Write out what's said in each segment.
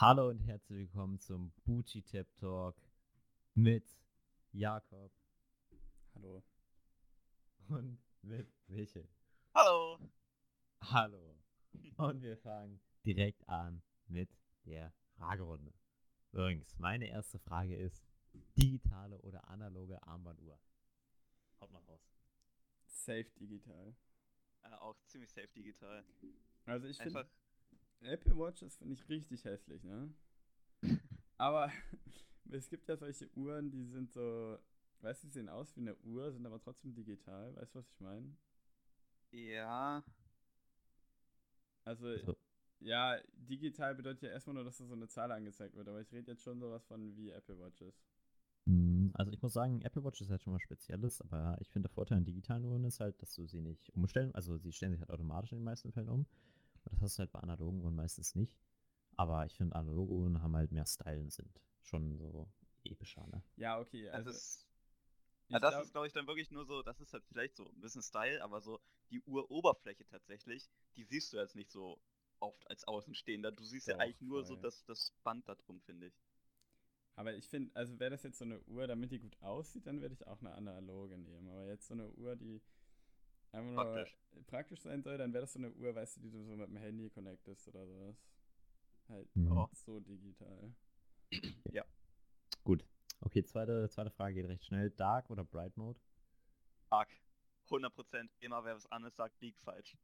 Hallo und herzlich willkommen zum Booty Tap Talk mit Jakob Hallo. und mit Michel. Hallo. Hallo. Und wir fangen direkt an mit der Fragerunde. Übrigens, meine erste Frage ist, digitale oder analoge Armbanduhr? Haut mal raus. Safe digital. Äh, auch ziemlich safe digital. Also ich finde, Einfach, Apple Watches finde ich richtig hässlich, ne? Aber es gibt ja solche Uhren, die sind so, weißt du, sehen aus wie eine Uhr, sind aber trotzdem digital. Weißt du, was ich meine? ja, Also, Also, ja, digital bedeutet ja erstmal nur, dass da so eine Zahl angezeigt wird, aber ich rede jetzt schon sowas von wie Apple Watches. mh, also ich muss sagen, Apple Watch ist halt schon was Spezielles, aber ich finde der Vorteil an digitalen Uhren ist halt, dass du sie nicht umstellen, also sie stellen sich halt automatisch in den meisten Fällen um. Das hast du halt bei analogen Uhren meistens nicht. Aber ich finde, analoge Uhren haben halt mehr Style und sind schon so epischer, ne? Ja, okay, also also ja, das glaub- ist, glaube ich, dann wirklich nur so, das ist halt vielleicht so ein bisschen Style, aber so die Uroberfläche tatsächlich, die siehst du jetzt nicht so oft als Außenstehender. Du siehst ja Doch, eigentlich nur so voll. das, das Band da drum, finde ich. Aber ich finde, also wäre das jetzt so eine Uhr, damit die gut aussieht, dann würde ich auch eine analoge nehmen. Aber jetzt so eine Uhr, die einfach nur Praktisch. praktisch sein soll, dann wäre das so eine Uhr, weißt du, die du so mit dem Handy connectest oder sowas. Halt Mhm. Ja. so digital. Gut. Okay, zweite, zweite Frage geht recht schnell. Dark oder Bright Mode? Arg. 100% immer wer was anderes sagt, liegt falsch.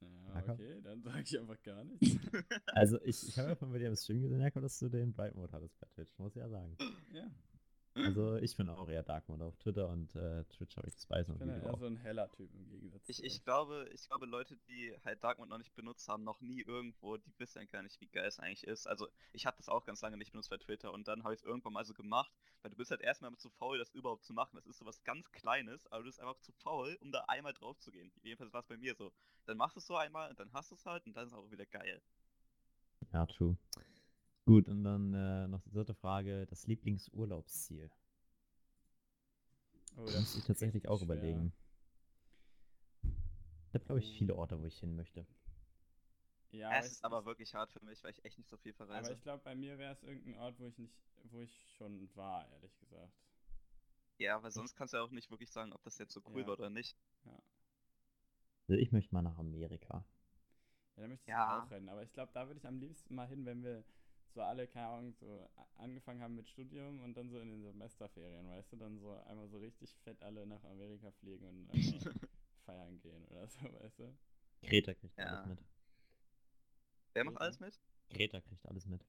Ja, okay, dann sage ich einfach gar nichts. Also ich, ich habe ja von dir im Stream gesehen, Jakob, dass du den Bright Mode hattest bei Twitch, muss ich ja sagen. ja, Also ich bin auch eher Dark Mode auf Twitter und äh, Twitch habe ich das ich und bin ja Video eher auch. so ein heller Typ im Gegensatz Ich, ich glaube, ich glaube, Leute, die halt Dark Mode noch nicht benutzt haben, noch nie irgendwo, die wissen gar nicht, wie geil es eigentlich ist. Also ich habe das auch ganz lange nicht benutzt bei Twitter und dann habe ich es irgendwann mal so gemacht, weil du bist halt erstmal zu faul, das überhaupt zu machen. Das ist so was ganz Kleines, aber du bist einfach zu faul, um da einmal drauf zu gehen. Jedenfalls war es bei mir so. Dann machst du es so einmal und dann hast du es halt und dann ist es auch wieder geil. Ja, true. Gut, und dann äh, noch die dritte Frage, das Lieblingsurlaubsziel. Oh, Da muss ich tatsächlich auch schwer. überlegen. Ich habe, glaube ich, viele Orte, wo ich hin möchte. Ja, es ist aber ich- wirklich hart für mich, weil ich echt nicht so viel Aber verreise. ich glaube, bei mir wäre es irgendein Ort, wo ich nicht, wo ich schon war, ehrlich gesagt. Ja, weil sonst kannst du ja auch nicht wirklich sagen, ob das jetzt so cool Ja. war oder nicht. Also ich möchte mal nach Amerika. Ja, da möchte ich Ja. auch rennen. Aber ich glaube, da würde ich am liebsten mal hin, wenn wir so alle, keine Ahnung, so angefangen haben mit Studium und dann so in den Semesterferien, weißt du, dann so einmal so richtig fett alle nach Amerika fliegen und feiern gehen oder so, weißt du? Greta kriegt Ja. alles mit. Wer macht alles mit? Greta kriegt alles mit.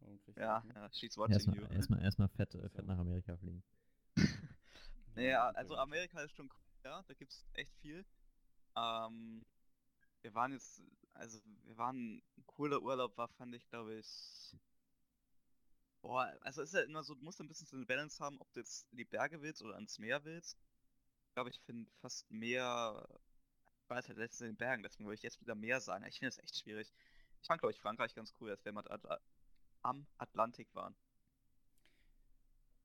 Du Ja, nicht? ja, she's watching you. Erstmal erstmal erstmal fett, äh, So. fett nach Amerika fliegen. Naja, also Amerika ist schon cool, ja, da gibt's echt viel. Ähm, wir waren jetzt, also wir waren, ein cooler Urlaub war, fand ich, glaube ich. Boah, also ist ja immer so, du musst ein bisschen so eine Balance haben, ob du jetzt in die Berge willst oder ans Meer willst. Ich glaube, ich finde fast war jetzt halt letztens in den Bergen, deswegen würde ich jetzt wieder Meer sagen. Ich finde das echt schwierig. Ich fand, glaube ich, Frankreich ganz cool, als wir mal At- am Atlantik waren.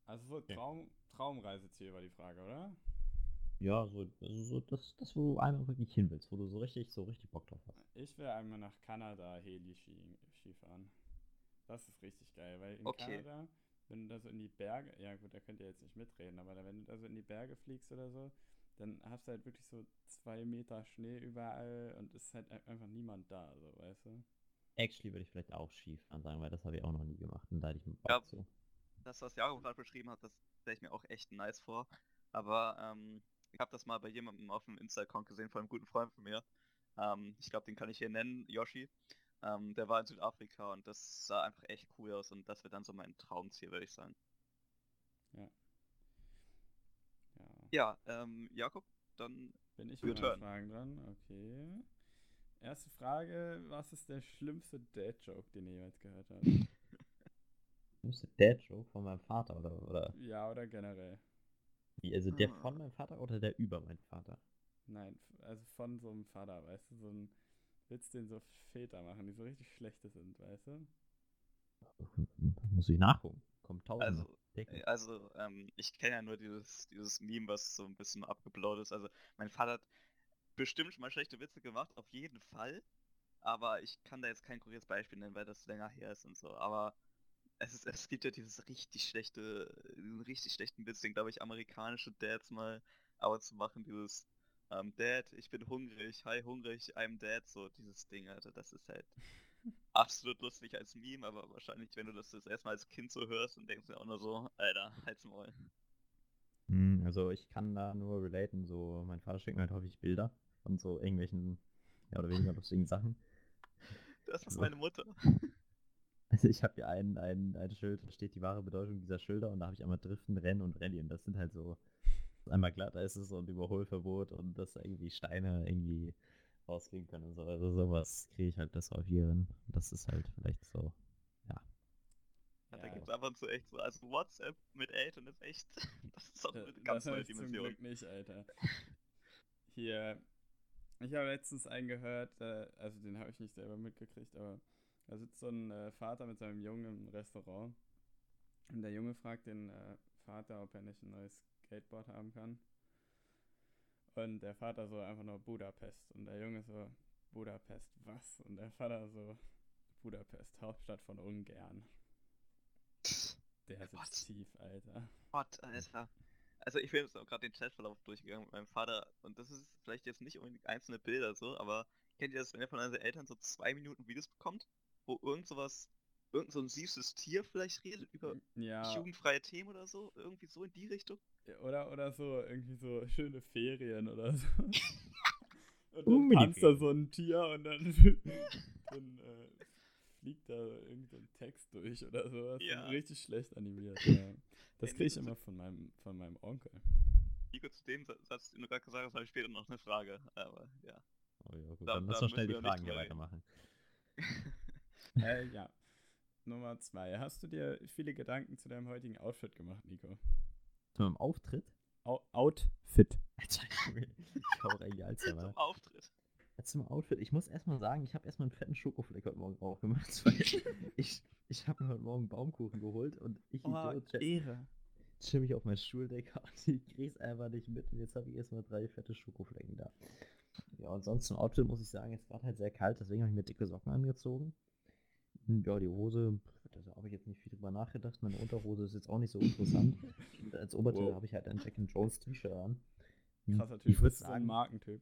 Also so Traum, Traumreiseziel war die Frage, oder? Ja, so, also so das, das, wo du einmal wirklich hin willst, wo du so richtig, so richtig Bock drauf hast. Ich will einmal nach Kanada Heli-Ski Skifahren. Das ist richtig geil, weil in Okay. Kanada, wenn du da so in die Berge, ja gut, da könnt ihr jetzt nicht mitreden, aber da, wenn du da so in die Berge fliegst oder so, dann hast du halt wirklich so zwei Meter Schnee überall und ist halt ein- einfach niemand da, so, weißt du? Actually würde ich vielleicht auch Skifahren sagen, weil das habe ich auch noch nie gemacht und da hätte ich Bock Ja. zu. das, was Jakob gerade beschrieben hat, das stelle ich mir auch echt nice vor. Aber ähm, ich habe das mal bei jemandem auf dem Insta-Account gesehen, von einem guten Freund von mir. Ähm, ich glaube, den kann ich hier nennen, Yoshi. Ähm, der war in Südafrika und das sah einfach echt cool aus und das wird dann so mein Traumziel, würde ich sagen. Ja. Ja, ähm, Jakob, dann Bin ich mit. Fragen dran? Okay. Erste Frage, was ist der schlimmste Dad-Joke, den ihr jemals gehört habt? Müsste Dad Joke von meinem Vater oder, oder ja, oder generell? Wie? Also der Ah. von meinem Vater oder der über meinen Vater? Nein, also von so einem Vater, weißt du, so ein Witz, den so Väter machen, die so richtig schlechte sind, weißt du? Muss ich nachgucken. Kommt tausend. Also, also ähm, ich kenne ja nur dieses, dieses Meme, was so ein bisschen abgeblowt ist. Also mein Vater hat bestimmt mal schlechte Witze gemacht, auf jeden Fall. aber ich kann da jetzt kein konkretes Beispiel nennen, weil das länger her ist und so. Aber es, ist, es gibt ja dieses richtig schlechte, diesen richtig schlechten Witz, den glaube ich amerikanische Dads mal aber zu machen, dieses ähm, Dad, ich bin hungrig, hi hungrig, I'm dead, so dieses Ding, Alter, das ist halt absolut lustig als Meme, aber wahrscheinlich, wenn du das das erstmal als Kind so hörst und denkst du auch nur so, Alter, halt's Maul. Hm, Also ich kann da nur relaten, so mein Vater schickt mir halt häufig Bilder von so irgendwelchen, ja oder weniger lustigen Sachen. Das ist So. meine Mutter. Ich habe hier ein, ein, ein Schild, da steht die wahre Bedeutung dieser Schilder und da habe ich einmal Driften, Rennen und Rallye und das sind halt so, einmal glatt, da ist es so ein Überholverbot und dass da irgendwie Steine irgendwie rausgehen können und so. Also sowas kriege ich halt das häufig hin. Das ist halt vielleicht so, Ja, da gibt's ab und zu echt so, also WhatsApp mit Eltern ist echt, das ist doch Da- eine ganz neue ich zum Dimension. Glück nicht, Alter. Hier, ich habe letztens einen gehört, äh, also den habe ich nicht selber mitgekriegt, aber da sitzt so ein äh, Vater mit seinem Jungen im Restaurant und der Junge fragt den äh, Vater, ob er nicht ein neues Skateboard haben kann. Und der Vater so einfach nur Budapest und der Junge so, Budapest, was? Und der Vater so, Budapest, Hauptstadt von Ungarn. Der sitzt tief, Alter. Gott, Alter. Also ich bin jetzt auch gerade den Chatverlauf durchgegangen mit meinem Vater und das ist vielleicht jetzt nicht unbedingt einzelne Bilder so, aber kennt ihr das, wenn ihr von euren Eltern so zwei Minuten Videos bekommt, wo irgend sowas, irgend so ein süßes Tier vielleicht redet über Ja, jugendfreie Themen oder so, irgendwie so in die Richtung? Ja, Oder, oder so, irgendwie so schöne Ferien oder so. Und Uh, dann tanzt da so ein Tier und dann, dann äh, fliegt da irgend so ein Text durch oder sowas. Ja. Richtig schlecht animiert. Ja. Das kriege ich immer von meinem, von meinem Onkel. Nico, zu dem Sa- Satz, den du gerade gesagt hast, habe ich später noch eine Frage, aber ja. oh ja, gut, Da- dann lass da doch schnell müssen die wir nicht Fragen hier weitermachen. Äh, ja. Nummer zwei. Hast du dir viele Gedanken zu deinem heutigen Outfit gemacht, Nico? Zu meinem Auftritt? Au Outfit. Alter, ich hau Alzheimer. Zum Auftritt. Zum Outfit. Ich muss erstmal sagen, ich habe erstmal einen fetten Schokofleck heute Morgen drauf gemacht. Weil ich ich habe mir heute Morgen Baumkuchen geholt und ich Idiot, chill, Ehre. chill mich auf mein Stuhldecker und ich krieg's einfach nicht mit. Und jetzt habe ich erstmal drei fette Schokoflecken da. Ja, und sonst zum Outfit muss ich sagen, es war halt sehr kalt, deswegen habe ich mir dicke Socken angezogen. Hm, Ja, die Hose, da habe ich jetzt nicht viel drüber nachgedacht. Meine Unterhose ist jetzt auch nicht so interessant. Und als Oberteil Wow. habe ich halt ein Jack and Jones T-Shirt an. Hm, Krasser Typ. Ich würde sagen, Markentyp.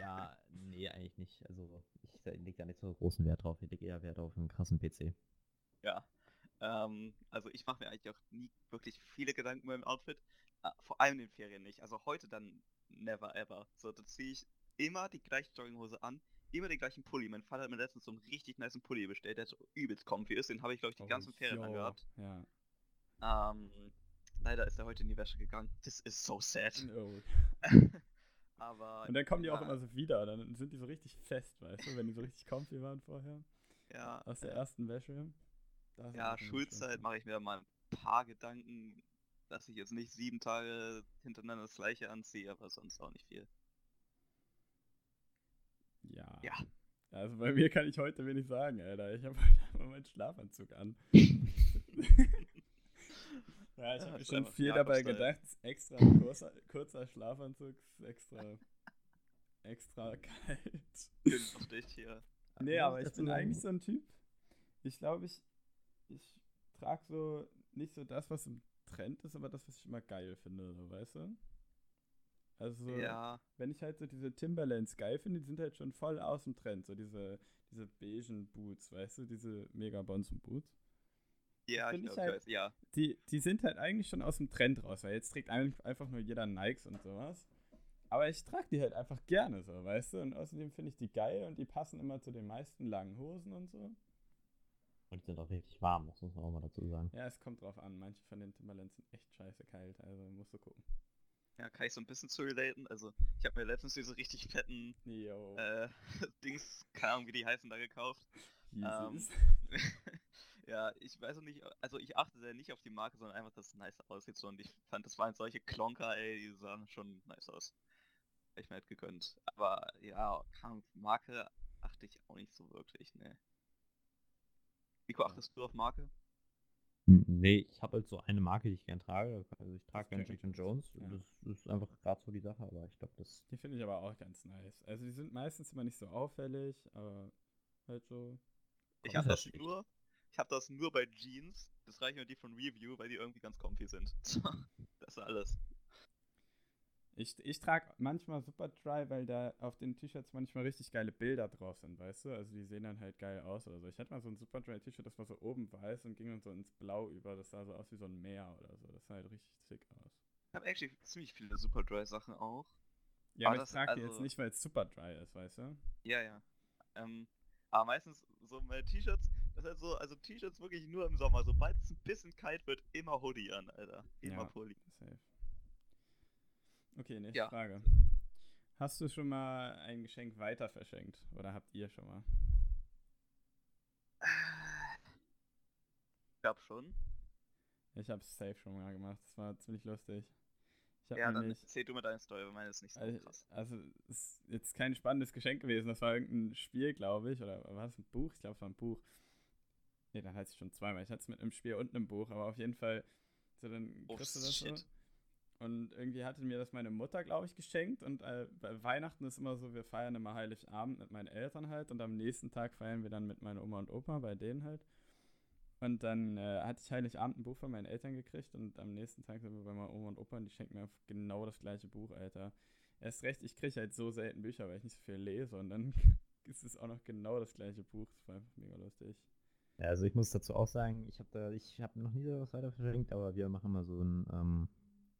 ja, nee, eigentlich nicht. Also, ich lege da nicht so großen Wert drauf. Ich lege eher Wert auf einen krassen PC. Ja. Ähm, also ich mache mir eigentlich auch nie wirklich viele Gedanken über mein Outfit. Äh, vor allem in den Ferien nicht. Also heute dann never ever. So, da ziehe ich immer die gleiche Jogginghose an, immer den gleichen Pulli. Mein Vater hat mir letztens so einen richtig niceen Pulli bestellt, der so übelst comfy ist. Den habe ich, glaube ich, die Oh, ganzen Ferien yo, angehabt. Ja. Ähm, leider ist er heute in die Wäsche gegangen. Das ist so sad. Oh. Aber Und dann kommen die auch ja, immer so wieder, dann sind die so richtig fest, weißt du, wenn die so richtig comfy waren vorher, Ja, aus der ja. ersten Wäsche. Ja, auch Schulzeit mache ich mir mal ein paar Gedanken, dass ich jetzt nicht sieben Tage hintereinander das gleiche anziehe, aber sonst auch nicht viel. Ja. Ja. Also bei mir kann ich heute wenig sagen, Alter. Ich habe heute einfach meinen Schlafanzug an. ja, ich Ja, habe mir ist schon viel dabei gedacht. Extra kurzer, kurzer Schlafanzug, ist extra, extra kalt. Auf dich hier. Nee, aber ich bin eigentlich so ein Typ. Ich glaube, ich, ich trage so nicht so das, was im Trend ist, aber das, was ich immer geil finde, weißt du? Also, so, Ja, wenn ich halt so diese Timberlands geil finde, die sind halt schon voll aus dem Trend. So diese, diese beigen Boots, weißt du, diese mega bonzen Boots. ja, ich ich glaube, halt- ja. Die, die sind halt eigentlich schon aus dem Trend raus, weil jetzt trägt ein- einfach nur jeder Nikes und sowas. Aber ich trage die halt einfach gerne so, weißt du? Und außerdem finde ich die geil und die passen immer zu den meisten langen Hosen und so. Und die sind auch richtig warm, das muss man auch mal dazu sagen. Ja, es kommt drauf an. Manche von den Timberlands sind echt scheiße kalt, also musst du gucken. Ja, kann ich so ein bisschen zu relaten. Also, ich habe mir letztens diese richtig fetten äh, Dings, keine Ahnung, wie die heißen, da gekauft. Yeezys. ja, ich weiß auch nicht, also ich achte sehr nicht auf die Marke, sondern einfach, dass es nice aussieht. So, und ich fand, das waren solche Klonker, ey, die sahen schon nice aus. Hätte ich mir halt gegönnt. Aber ja, Marke achte ich auch nicht so wirklich, ne. Nico, Ja. achtest du auf Marke? Hm, Nee, ich habe halt so eine Marke, die ich gern trage. Also ich trage kenn gern ich Jack. Jones. Ja. Das ist einfach gerade so die Sache, aber ich glaube, das. Die finde ich aber auch ganz nice. Also die sind meistens immer nicht so auffällig, aber Halt so. Ich habe das nur, ich habe das nur bei Jeans. Das reichen mir die von Review, weil die irgendwie ganz comfy sind. das ist alles. Ich, ich trage manchmal Superdry, weil da auf den T-Shirts manchmal richtig geile Bilder drauf sind, weißt du? Also die sehen dann halt geil aus oder so. Ich hatte mal so ein Superdry-T-Shirt, das war so oben weiß und ging dann so ins Blau über. Das sah so aus wie so ein Meer oder so. Das sah halt richtig sick aus. Ich habe actually ziemlich viele Superdry Sachen auch. Ja, Aber aber ich das- trage die jetzt also- nicht, weil es Superdry ist, weißt du? Ja, ja. Ähm, aber meistens so meine T-Shirts, das ist halt so, also T-Shirts wirklich nur im Sommer. Sobald es ein bisschen kalt wird, immer Hoodie an, Alter. Immer Ja. Pulli. Safe. Okay, nächste Ja. Frage. Hast du schon mal ein Geschenk weiter verschenkt? Oder habt ihr schon mal? Ich glaube schon. Ich hab's safe schon mal gemacht. Das war ziemlich lustig. Ja, dann erzähl du mit deiner Story, weil meine ist nicht so also, krass. also es ist jetzt kein spannendes Geschenk gewesen. Das war irgendein Spiel, glaube ich. Oder war es ein Buch? Ich glaube, es war ein Buch. Nee, dann hatte ich schon zweimal. Ich hatte es mit einem Spiel und einem Buch, aber auf jeden Fall, so dann Oh, kriegst du das shit. so. Und irgendwie hatte mir das meine Mutter, glaube ich, geschenkt. Und äh, bei Weihnachten ist immer so, wir feiern immer Heiligabend mit meinen Eltern halt. Und am nächsten Tag feiern wir dann mit meiner Oma und Opa, bei denen halt. Und dann äh, hatte ich Heiligabend ein Buch von meinen Eltern gekriegt. Und am nächsten Tag sind wir bei meiner Oma und Opa und die schenken mir genau das gleiche Buch, Alter. Erst recht, ich kriege halt so selten Bücher, weil ich nicht so viel lese. Und dann ist es auch noch genau das gleiche Buch. Das war einfach mega lustig. Ja, also ich muss dazu auch sagen, ich habe da, ich habe noch nie sowas weiter verschenkt, aber wir machen mal so ein, ähm,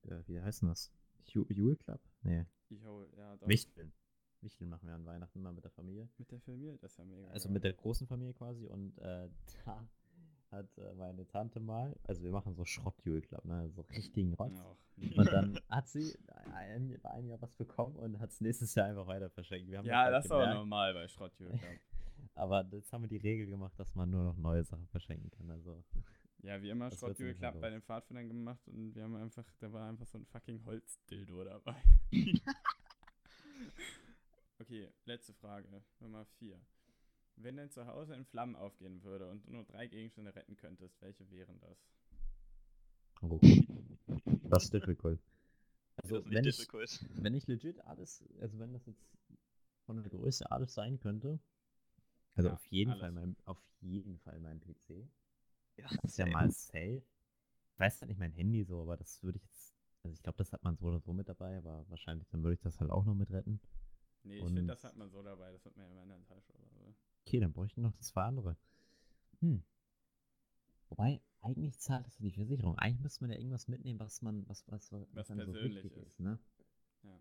äh, wie heißt denn das? Ju- Jule Club? Nee, Jo, ja, doch. Wichteln. Wichteln machen wir an Weihnachten mal mit der Familie. Mit der Familie, das ist ja mega. Also geil. mit der großen Familie quasi und äh, da hat äh, meine Tante mal, also wir machen so Schrott-Jule Club, ne, so richtigen Rotz. Auch. Und dann hat sie ein, einem Jahr was bekommen und hat es nächstes Jahr einfach weiter verschenkt. Ja, halt das ist aber normal bei Schrottjürgen. Aber jetzt haben wir die Regel gemacht, dass man nur noch neue Sachen verschenken kann. Also Ja, wie immer mal klappt bei den Pfadfindern gemacht und wir haben einfach, da war einfach so ein fucking Holzdildo dabei. okay, letzte Frage, Nummer 4. Wenn dein Zuhause in Flammen aufgehen würde und du nur drei Gegenstände retten könntest, welche wären das? oh, das ist difficult. Also das ist nicht wenn ich, difficult. wenn ich legit alles, also wenn das jetzt von der Größe alles sein könnte, also Ja, auf jeden alles. Fall mein, auf jeden Fall mein PC. Ja, Das ist ja mal safe. Ich weiß halt nicht mein Handy so, aber das würde ich jetzt, also ich glaube, das hat man so oder so mit dabei, aber wahrscheinlich dann würde ich das halt auch noch mit retten. Nee, ich finde, das hat man so dabei, das hat man ja immer in der Tasche oder so. Okay, dann bräuchten noch zwei andere. Hm. Wobei, eigentlich zahlt das ja die Versicherung. Eigentlich müsste man ja irgendwas mitnehmen, was man, was, was, was, Was so persönlich wichtig ist. ist, ne? Ja.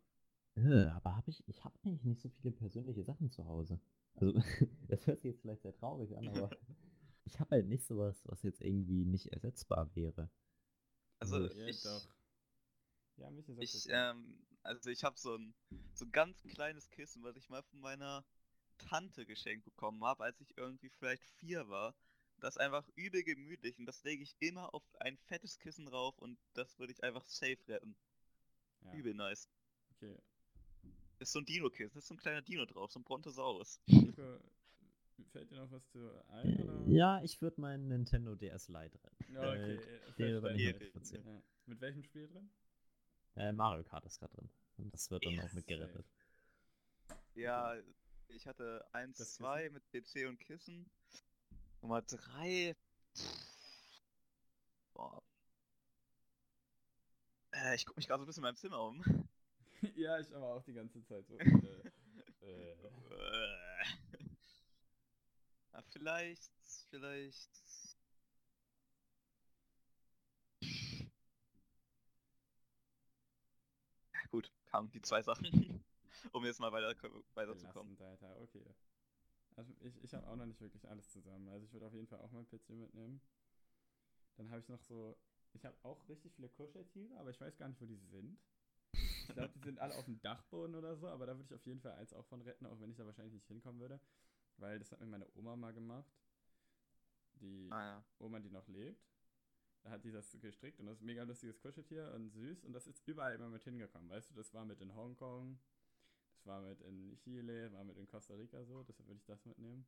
Äh, aber habe ich, ich habe eigentlich nicht so viele persönliche Sachen zu Hause. Also, das hört sich jetzt vielleicht sehr traurig an, aber ich habe halt nicht sowas, was jetzt irgendwie nicht ersetzbar wäre. Also Ja, ich, doch. Ja, mich ist ich, ähm, also ich habe so ein so ein ganz kleines Kissen, was ich mal von meiner Tante geschenkt bekommen habe, als ich irgendwie vielleicht vier war. Das ist einfach übel gemütlich und das lege ich immer auf ein fettes Kissen drauf und das würde ich einfach safe retten. ja. Übel nice. Okay. Ist so ein Dino-Kissen, ist so ein kleiner Dino drauf, so ein Brontosaurus. Nico, fällt dir noch was zu ein? Oder? Äh, Ja, ich würde meinen Nintendo DS Lite retten. Ja, okay. Äh, äh, verständlich. trotzdem. Ja. Mit welchem Spiel drin? Äh, Mario Kart ist gerade drin. Und das wird dann Yes, auch mitgerettet. Ja, ich hatte 1, Das 2 mit PC und Kissen. Nummer 3. Boah. Äh, ich gucke mich gerade so ein bisschen in meinem Zimmer um. ja, ich aber auch die ganze Zeit so. Äh, äh. Ja, vielleicht, vielleicht. Ja, gut, kamen die zwei Sachen. um jetzt mal weiter, weiterzukommen. Alter, okay. Also ich, ich habe auch noch nicht wirklich alles zusammen. Also ich würde auf jeden Fall auch meinen PC mitnehmen. Dann habe ich noch so, ich habe auch richtig viele Kuscheltiere, aber ich weiß gar nicht, wo die sind. Ich glaube, die sind alle auf dem Dachboden oder so, aber da würde ich auf jeden Fall eins auch von retten, auch wenn ich da wahrscheinlich nicht hinkommen würde. Weil das hat mir meine Oma mal gemacht. Die Ah ja. Oma, die noch lebt. Da hat die das gestrickt und das ist ein mega lustiges Kuscheltier und süß und das ist überall immer mit hingekommen. Weißt du, das war mit in Hongkong, das war mit in Chile, war mit in Costa Rica so, deshalb würde ich das mitnehmen.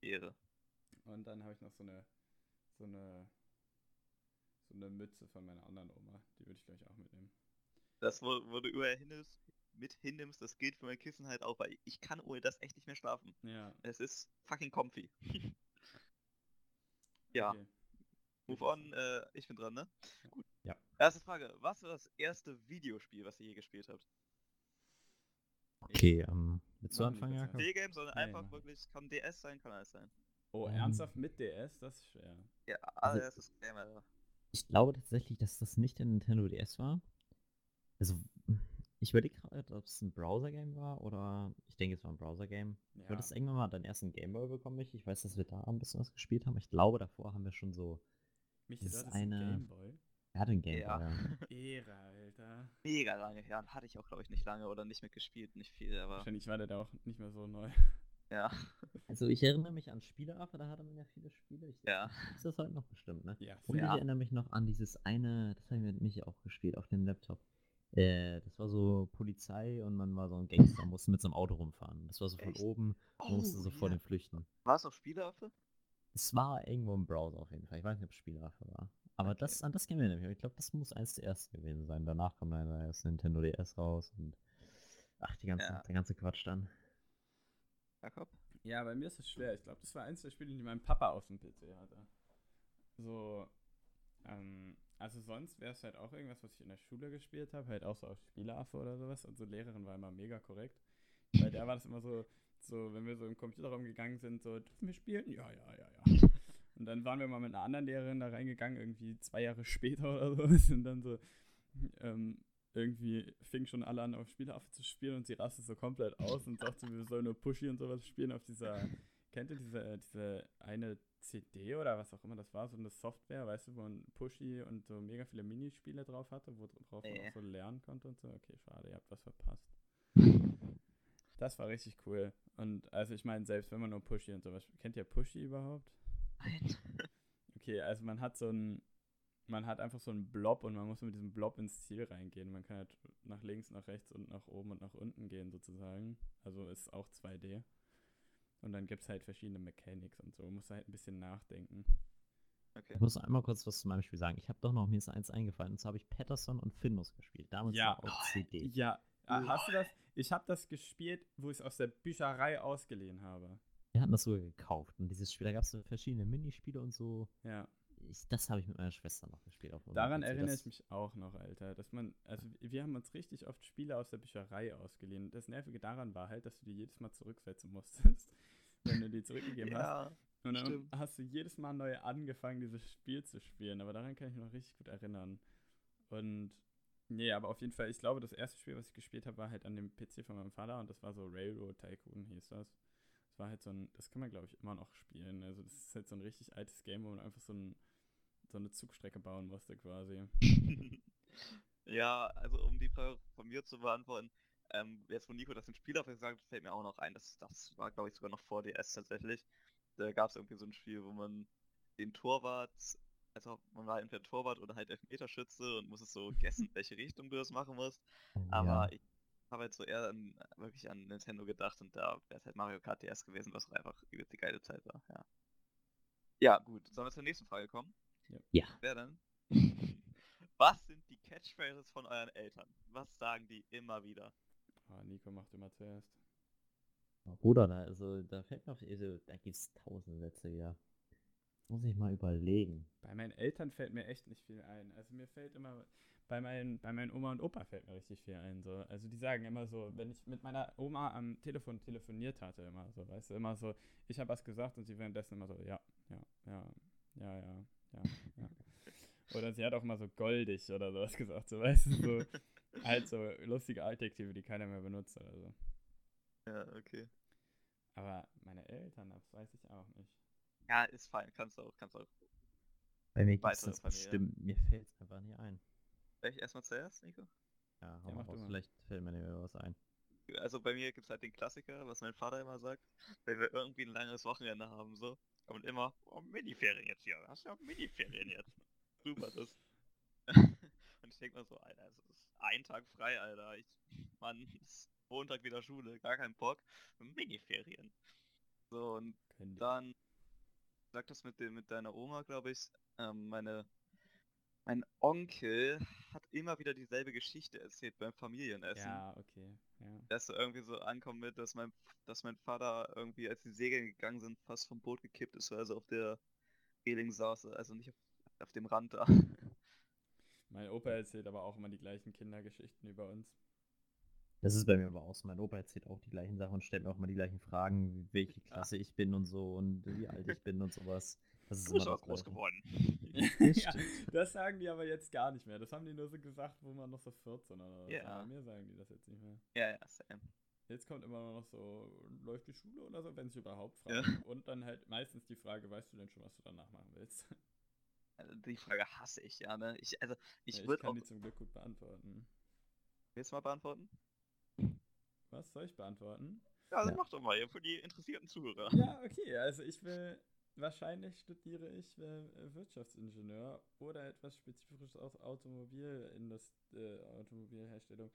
Ehre. Und dann habe ich noch so eine, so eine, so eine Mütze von meiner anderen Oma, die würde ich gleich auch mitnehmen. Das, du überall hin ist, mit hinnimmst, das gilt für mein Kissen halt auch, weil ich kann ohne das echt nicht mehr schlafen. Ja. Es ist fucking comfy. ja, okay. move on, äh, ich bin dran, ne? Ja. Gut. Ja. Erste Frage, was war das erste Videospiel, was ihr je gespielt habt? Okay, ähm, willst du anfangen, das Jakob? Ja. C-Game, sondern Nee, einfach wirklich, kann DS sein, kann alles sein. Oh, Ähm. ernsthaft mit DS? Das ist schwer. Ja, Also- allererstes Game, Alter. Ich glaube tatsächlich, dass das nicht der Nintendo DS war. Also, ich überlege gerade, ob es ein Browser-Game war oder ich denke, es war ein Browser-Game. Ja. Du hattest irgendwann mal deinen ersten Gameboy bekommen, Michi. Ich weiß, dass wir da ein bisschen was gespielt haben. Ich glaube, davor haben wir schon so. Mich das das ist ist ein eine- Gameboy. Er hat einen Gameboy. Ja. Ja. Ehre, Alter. Mega lange her. und Hatte ich auch, glaube ich, nicht lange oder nicht mitgespielt, nicht viel, aber Wahrscheinlich war der da auch nicht mehr so neu. ja. Also, ich erinnere mich an Spieleaffe, da hatte man ja viele Spiele. Ich, Ja. Ist das heute noch bestimmt, ne? Ja, Und Ja. ich erinnere mich noch an dieses eine, das habe ich mit Michi auch gespielt auf dem Laptop. Äh, das war so Polizei und man war so ein Gangster, musste mit so einem Auto rumfahren. Das war so von Echt? oben, man musste so vor ja. dem flüchten. War es noch Spieleaffe? Es war irgendwo im Browser auf jeden Fall. Ich weiß nicht, ob es Spielaffe war. Aber Okay. das, an das kennen wir nämlich. Ich glaube, das muss eins der ersten gewesen sein. Danach kam dann erst Nintendo DS raus und ach, die ganze, Ja. der ganze Quatsch dann. Jakob? Ja, bei mir ist es schwer. Ich glaube, das war eins der Spiele, die mein Papa auf dem PC hatte. So, ähm, also sonst wäre es halt auch irgendwas, was ich in der Schule gespielt habe, halt auch so auf Spieleaffe oder sowas. Und so Lehrerin war immer mega korrekt. Bei der war das immer so, so, wenn wir so im Computerraum gegangen sind, so, dürfen wir spielen? Ja, ja, ja, ja. Und dann waren wir mal mit einer anderen Lehrerin da reingegangen, irgendwie zwei Jahre später oder so. Und dann so, ähm, irgendwie fingen schon alle an, auf Spieleaffe zu spielen und sie rastet so komplett aus und sagte, wir sollen nur Pushy und sowas spielen auf dieser, kennt ihr diese, diese eine CD oder was auch immer das war, so eine Software, weißt du, wo ein Pushy und so mega viele Minispiele drauf hatte, worauf man Nee. auch so lernen konnte und so. Okay, schade, ihr habt was verpasst. Das war richtig cool. Und also ich meine, selbst wenn man nur Pushy und sowas, kennt ihr Pushy überhaupt? Nein. Okay, also man hat so ein, man hat einfach so einen Blob und man muss mit diesem Blob ins Ziel reingehen. Man kann halt nach links, nach rechts und nach oben und nach unten gehen sozusagen. Also ist auch 2D. Und dann gibt es halt verschiedene Mechanics und so. Man muss halt ein bisschen nachdenken. Okay. Ich muss einmal kurz was zu meinem Spiel sagen. Ich habe doch noch, mir ist eins eingefallen, und zwar habe ich Patterson und Findus gespielt. Damals Ja. war auch CD. Ja, ah, Lol. hast du das? Ich habe das gespielt, wo ich es aus der Bücherei ausgeliehen habe. Wir hatten das sogar gekauft. Und dieses Spiel, da gab es so verschiedene Minispiele und so. Ja, Ich, das habe ich mit meiner Schwester noch gespielt. Auf daran PC. erinnere das, ich mich auch noch, Alter. Dass man, also wir haben uns richtig oft Spiele aus der Bücherei ausgeliehen. Das Nervige daran war halt, dass du die jedes Mal zurücksetzen musstest, wenn du die zurückgegeben hast. Ja, Und dann Stimmt. hast du jedes Mal neu angefangen, dieses Spiel zu spielen. Aber daran kann ich mich noch richtig gut erinnern. Und nee, aber auf jeden Fall, ich glaube, das erste Spiel, was ich gespielt habe, war halt an dem PC von meinem Vater und das war so Railroad Tycoon hieß das. Das war halt so ein, das kann man glaube ich immer noch spielen. Also das ist halt so ein richtig altes Game, wo man einfach so, ein, so eine Zugstrecke bauen musste quasi. ja, also um die Frage von mir zu beantworten, ähm, jetzt von Nico das im Spiel gesagt hat, fällt mir auch noch ein, das, das war glaube ich sogar noch vor DS tatsächlich. Da gab es irgendwie so ein Spiel, wo man den Torwart, also man war entweder Torwart oder halt Elfmeterschütze und musste so guessen, welche Richtung du das machen musst. Aber ja. ich habe halt so eher an, wirklich an Nintendo gedacht und da wäre es halt Mario Kart DS gewesen, was einfach die geile Zeit war, ja. Ja, gut. Sollen wir zur nächsten Frage kommen? Ja. Wer denn? Was sind die Catchphrases von euren Eltern? Was sagen die immer wieder? Ah, Nico macht immer zuerst. Bruder, da, also, da fällt mir auf, also, da gibt es tausend Sätze wieder. Muss ich mal überlegen. Bei meinen Eltern fällt mir echt nicht viel ein. Also mir fällt immer, bei meinen, bei meinen Oma und Opa fällt mir richtig viel ein. So. Also die sagen immer so, wenn ich mit meiner Oma am Telefon telefoniert hatte, immer so, weißt du, immer so, ich habe was gesagt und sie währenddessen immer so, ja, ja, ja, ja, ja, ja, ja. Oder sie hat auch mal so goldig oder sowas gesagt, so, weißt du, so, halt so lustige Adjektive, die keiner mehr benutzt oder so. Ja, okay. Aber meine Eltern, das weiß ich auch nicht. Ja, ist fein. Kannst du auch, kannst du auch. Bei mir gibt es Weitere das Familie. bestimmt, mir fällt es einfach nicht ein. Soll ich erstmal zuerst, Nico? Ja, hau Ja, mal raus, mal. vielleicht fällt mir nicht mehr was ein. Also bei mir gibt es halt den Klassiker, was mein Vater immer sagt, wenn wir irgendwie ein langes Wochenende haben, so, kommt immer, oh, Miniferien jetzt hier, hast du ja Miniferien jetzt. Super, das. Ich denke mal so, Alter, es ist ein Tag frei, Alter. Ich, Mann, ist Montag wieder Schule, gar kein Bock. Miniferien. So, und Können dann sag das mit dem, mit deiner Oma, glaube ich. Ähm, meine Mein Onkel hat immer wieder dieselbe Geschichte erzählt beim Familienessen. Ja, okay. Ja. Dass er irgendwie so ankommt mit, dass mein, dass mein Vater irgendwie, als die Segeln gegangen sind, fast vom Boot gekippt ist, weil er so auf der Reling saß, also nicht auf, auf dem Rand da. Mein Opa erzählt aber auch immer die gleichen Kindergeschichten über uns. Das ist bei mir aber auch so. Mein Opa erzählt auch die gleichen Sachen und stellt mir auch immer die gleichen Fragen, wie- welche Klasse ich bin und so und wie alt ich bin und sowas. Das ist Du bist auch das groß geworden. ja, das sagen die aber jetzt gar nicht mehr. Das haben die nur so gesagt, wo man noch so 14 oder was Ja. mir sagen die das jetzt nicht mehr. Ja, ja, Sam. Jetzt kommt immer nur noch so, läuft die Schule oder so, wenn sie überhaupt Ja. fragen. Und dann halt meistens die Frage, weißt du denn schon, was du danach machen willst? Die Frage hasse ich ja, ne? Ich, also, ich Ja, würde kann auch. die zum Glück gut beantworten. Willst du mal beantworten? Was soll ich beantworten? Ja, also Ja. mach doch mal hier für die interessierten Zuhörer. Ja, okay, also ich will, wahrscheinlich studiere ich äh, Wirtschaftsingenieur oder etwas Spezifisches aus Automobil in das, äh, Automobilherstellung.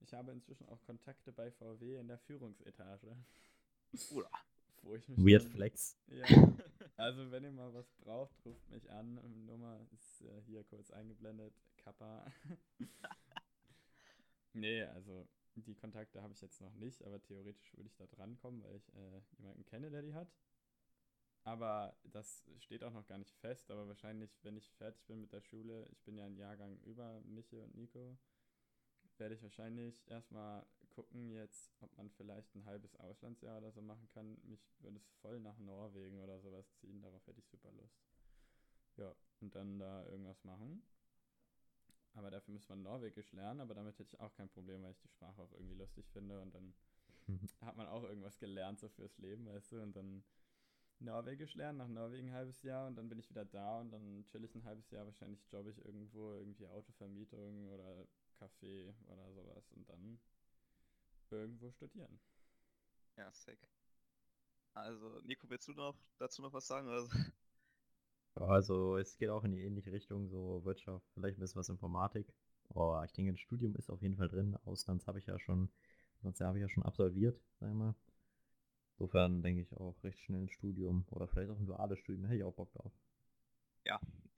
Ich habe inzwischen auch Kontakte bei VW in der Führungsetage. Oder? Wo ich mich Weird dann- Flex. Ja, also wenn ihr mal was braucht, ruft mich an. Nummer ist äh, hier kurz eingeblendet. Kappa. nee, also die Kontakte habe ich jetzt noch nicht, aber theoretisch würde ich da drankommen, weil ich äh, jemanden kenne, der die hat. Aber das steht auch noch gar nicht fest, aber wahrscheinlich, wenn ich fertig bin mit der Schule, ich bin ja ein Jahrgang über Miche und Nico, werde ich wahrscheinlich erstmal gucken jetzt, ob man vielleicht ein halbes Auslandsjahr oder so machen kann. Mich würde es voll nach Norwegen oder sowas ziehen, darauf hätte ich super Lust. Ja, und dann da irgendwas machen. Aber dafür müsste man Norwegisch lernen, aber damit hätte ich auch kein Problem, weil ich die Sprache auch irgendwie lustig finde und dann hat man auch irgendwas gelernt so fürs Leben, weißt du, und dann Norwegisch lernen, nach Norwegen ein halbes Jahr und dann bin ich wieder da und dann chill ich ein halbes Jahr, wahrscheinlich jobbe ich irgendwo, irgendwie Autovermietung oder Café oder sowas und dann irgendwo studieren. Ja, sick. Also, Nico, willst du noch dazu noch was sagen? Oder? so? Ja, also es geht auch in die ähnliche Richtung, so Wirtschaft, vielleicht ein bisschen was Informatik. Aber ich denke, ein Studium ist auf jeden Fall drin. Auslands habe ich ja schon, sonst habe ich ja schon absolviert, sagen wir mal. Insofern denke ich auch recht schnell ein Studium oder vielleicht auch ein duales Studium, hätte ich auch Bock drauf.